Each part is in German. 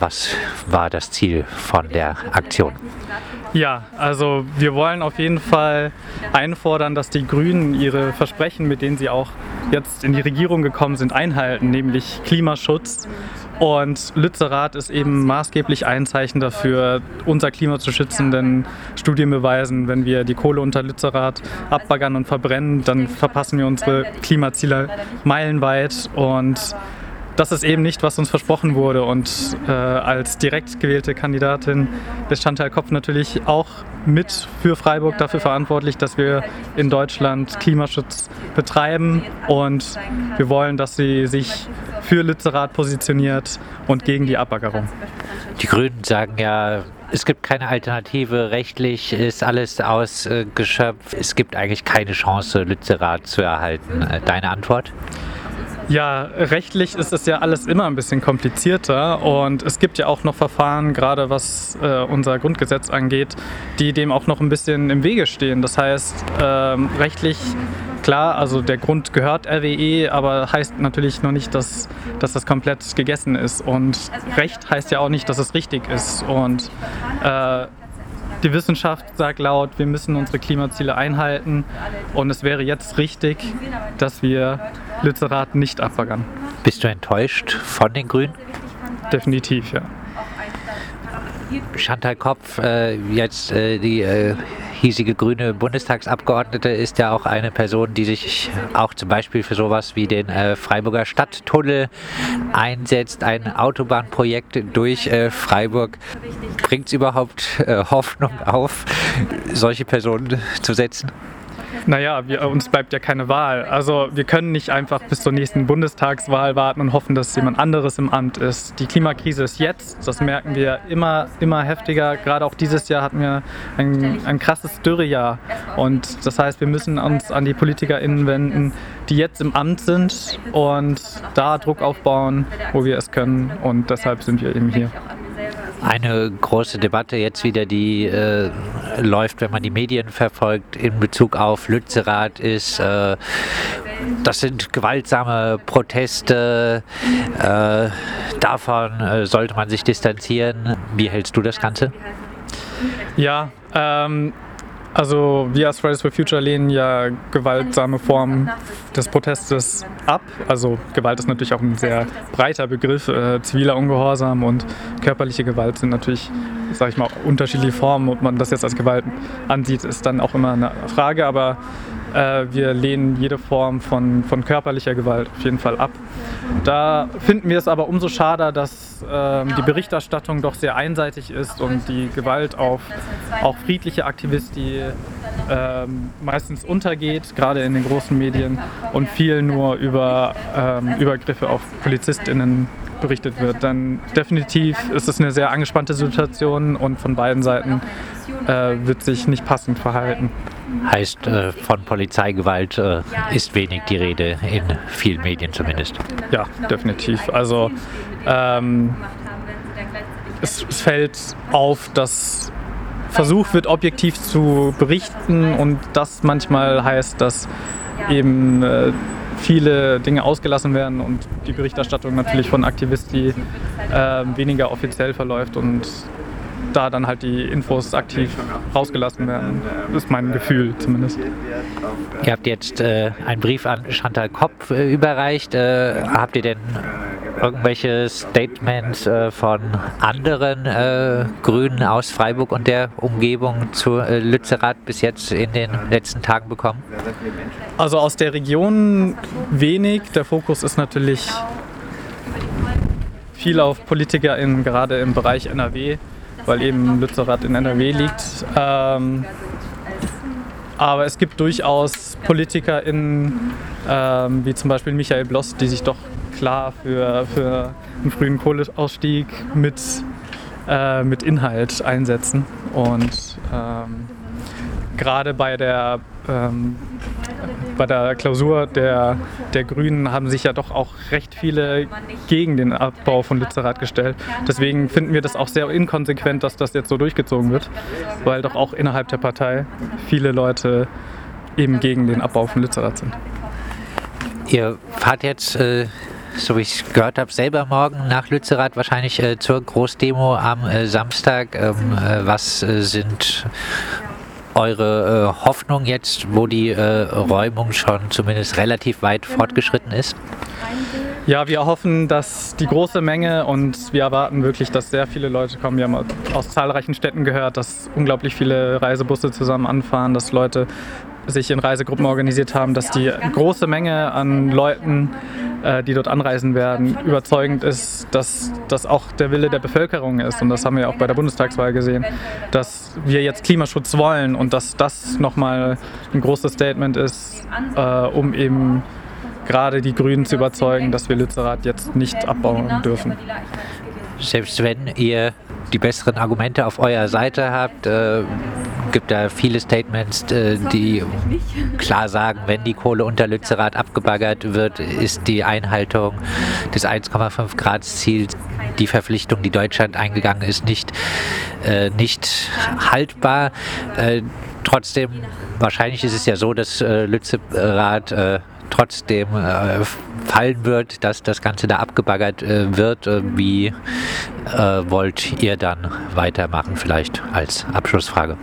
Was war das Ziel von der Aktion? Ja, also wir wollen auf jeden Fall einfordern, dass die Grünen ihre Versprechen, mit denen sie auch jetzt in die Regierung gekommen sind, einhalten, nämlich Klimaschutz. Und Lützerath ist eben maßgeblich ein Zeichen dafür, unser Klima zu schützen, denn Studien beweisen, wenn wir die Kohle unter Lützerath abbaggern und verbrennen, dann verpassen wir unsere Klimaziele meilenweit und das ist eben nicht, was uns versprochen wurde. Und äh, als direkt gewählte Kandidatin ist Chantal Kopf natürlich auch mit für Freiburg dafür verantwortlich, dass wir in Deutschland Klimaschutz betreiben. Und wir wollen, dass sie sich für Lützerath positioniert und gegen die Abbaggerung. Die Grünen sagen ja, es gibt keine Alternative, rechtlich ist alles ausgeschöpft. Es gibt eigentlich keine Chance, Lützerath zu erhalten. Deine Antwort? Ja, rechtlich ist es ja alles immer ein bisschen komplizierter und es gibt ja auch noch Verfahren, gerade was äh, unser Grundgesetz angeht, die dem auch noch ein bisschen im Wege stehen. Das heißt, ähm, rechtlich klar, also der Grund gehört RWE, aber heißt natürlich noch nicht, dass, dass das komplett gegessen ist. Und Recht heißt ja auch nicht, dass es richtig ist. Und äh, die Wissenschaft sagt laut, wir müssen unsere Klimaziele einhalten und es wäre jetzt richtig, dass wir Lützerath nicht abbaggern. Bist du enttäuscht von den Grünen? Definitiv, ja. Chantal Kopf, äh, jetzt äh, die äh, hiesige grüne Bundestagsabgeordnete, ist ja auch eine Person, die sich auch zum Beispiel für sowas wie den äh, Freiburger Stadttunnel einsetzt, ein Autobahnprojekt durch äh, Freiburg. Bringt es überhaupt äh, Hoffnung auf, solche Personen zu setzen? Naja, wir, uns bleibt ja keine Wahl. Also wir können nicht einfach bis zur nächsten Bundestagswahl warten und hoffen, dass jemand anderes im Amt ist. Die Klimakrise ist jetzt, das merken wir immer, immer heftiger. Gerade auch dieses Jahr hatten wir ein, ein krasses Dürrejahr. Und das heißt, wir müssen uns an die PolitikerInnen wenden, die jetzt im Amt sind und da Druck aufbauen, wo wir es können. Und deshalb sind wir eben hier. Eine große Debatte jetzt wieder, die äh, läuft, wenn man die Medien verfolgt, in Bezug auf Lützerath ist, äh, das sind gewaltsame Proteste, äh, davon äh, sollte man sich distanzieren. Wie hältst du das Ganze? Ja, ähm, also wir als Fridays for Future lehnen ja gewaltsame Formen des Protestes ab. Also Gewalt ist natürlich auch ein sehr breiter Begriff. Äh, ziviler Ungehorsam und körperliche Gewalt sind natürlich, sage ich mal, unterschiedliche Formen. Ob man das jetzt als Gewalt ansieht, ist dann auch immer eine Frage. Aber äh, wir lehnen jede Form von, von körperlicher Gewalt auf jeden Fall ab. Da finden wir es aber umso schade, dass äh, die Berichterstattung doch sehr einseitig ist und die Gewalt auf auch friedliche Aktivisten äh, meistens untergeht, gerade in den großen Medien, und viel nur über ähm, Übergriffe auf PolizistInnen berichtet wird. Dann definitiv ist es eine sehr angespannte Situation und von beiden Seiten äh, wird sich nicht passend verhalten. Heißt, äh, von Polizeigewalt äh, ist wenig die Rede, in vielen Medien zumindest. Ja, definitiv. Also ähm, es, es fällt auf, dass versucht wird, objektiv zu berichten und das manchmal heißt, dass eben äh, viele Dinge ausgelassen werden und die Berichterstattung natürlich von Aktivisten äh, weniger offiziell verläuft und da dann halt die Infos aktiv rausgelassen werden. Das ist mein Gefühl zumindest. Ihr habt jetzt äh, einen Brief an Chantal Kopp äh, überreicht. Äh, habt ihr denn irgendwelche Statements äh, von anderen äh, Grünen aus Freiburg und der Umgebung zu äh, Lützerath bis jetzt in den letzten Tagen bekommen? Also aus der Region wenig. Der Fokus ist natürlich viel auf PolitikerInnen, gerade im Bereich NRW weil eben Lützerath in NRW liegt. Ähm, aber es gibt durchaus PolitikerInnen, ähm, wie zum Beispiel Michael Bloss, die sich doch klar für, für einen frühen Kohleausstieg mit, äh, mit Inhalt einsetzen. Und ähm, gerade bei der ähm, bei der Klausur der, der Grünen haben sich ja doch auch recht viele gegen den Abbau von Lützerath gestellt. Deswegen finden wir das auch sehr inkonsequent, dass das jetzt so durchgezogen wird, weil doch auch innerhalb der Partei viele Leute eben gegen den Abbau von Lützerath sind. Ihr fahrt jetzt äh, so wie ich gehört habe, selber morgen nach Lützerath wahrscheinlich äh, zur Großdemo am äh, Samstag. Ähm, äh, was äh, sind eure äh, Hoffnung jetzt, wo die äh, Räumung schon zumindest relativ weit fortgeschritten ist? Ja, wir hoffen, dass die große Menge und wir erwarten wirklich, dass sehr viele Leute kommen. Wir haben aus zahlreichen Städten gehört, dass unglaublich viele Reisebusse zusammen anfahren, dass Leute sich in Reisegruppen organisiert haben, dass die große Menge an Leuten, äh, die dort anreisen werden, überzeugend ist, dass das auch der Wille der Bevölkerung ist. Und das haben wir auch bei der Bundestagswahl gesehen, dass wir jetzt Klimaschutz wollen und dass das nochmal ein großes Statement ist, äh, um eben gerade die Grünen zu überzeugen, dass wir Lützerath jetzt nicht abbauen dürfen. Selbst wenn ihr die besseren Argumente auf eurer Seite habt, äh, gibt da viele Statements, äh, die klar sagen, wenn die Kohle unter Lützerath abgebaggert wird, ist die Einhaltung des 1,5 Grad Ziels, die Verpflichtung, die Deutschland eingegangen ist, nicht, äh, nicht haltbar. Äh, trotzdem, wahrscheinlich ist es ja so, dass äh, Lützerath äh, trotzdem äh, fallen wird, dass das Ganze da abgebaggert wird. Wie wollt ihr dann weitermachen, vielleicht als Abschlussfrage?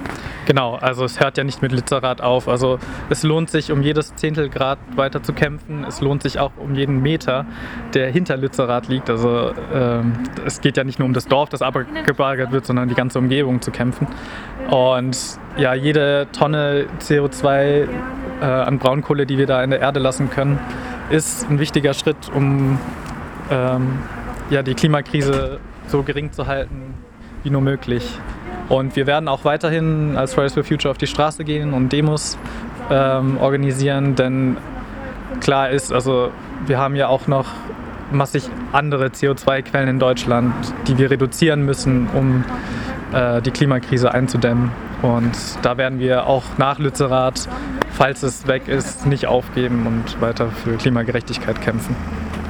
Genau, also es hört ja nicht mit Lützerath auf. Also es lohnt sich, um jedes Zehntelgrad weiter zu kämpfen. Es lohnt sich auch um jeden Meter, der hinter Lützerath liegt. Also ähm, es geht ja nicht nur um das Dorf, das abgebaggert wird, sondern die ganze Umgebung zu kämpfen. Und ja, jede Tonne CO2 äh, an Braunkohle, die wir da in der Erde lassen können, ist ein wichtiger Schritt, um ähm, ja, die Klimakrise so gering zu halten wie nur möglich. Und wir werden auch weiterhin als Fridays for Future auf die Straße gehen und Demos ähm, organisieren, denn klar ist, also wir haben ja auch noch massig andere CO2-Quellen in Deutschland, die wir reduzieren müssen, um äh, die Klimakrise einzudämmen. Und da werden wir auch nach Lützerath, falls es weg ist, nicht aufgeben und weiter für Klimagerechtigkeit kämpfen.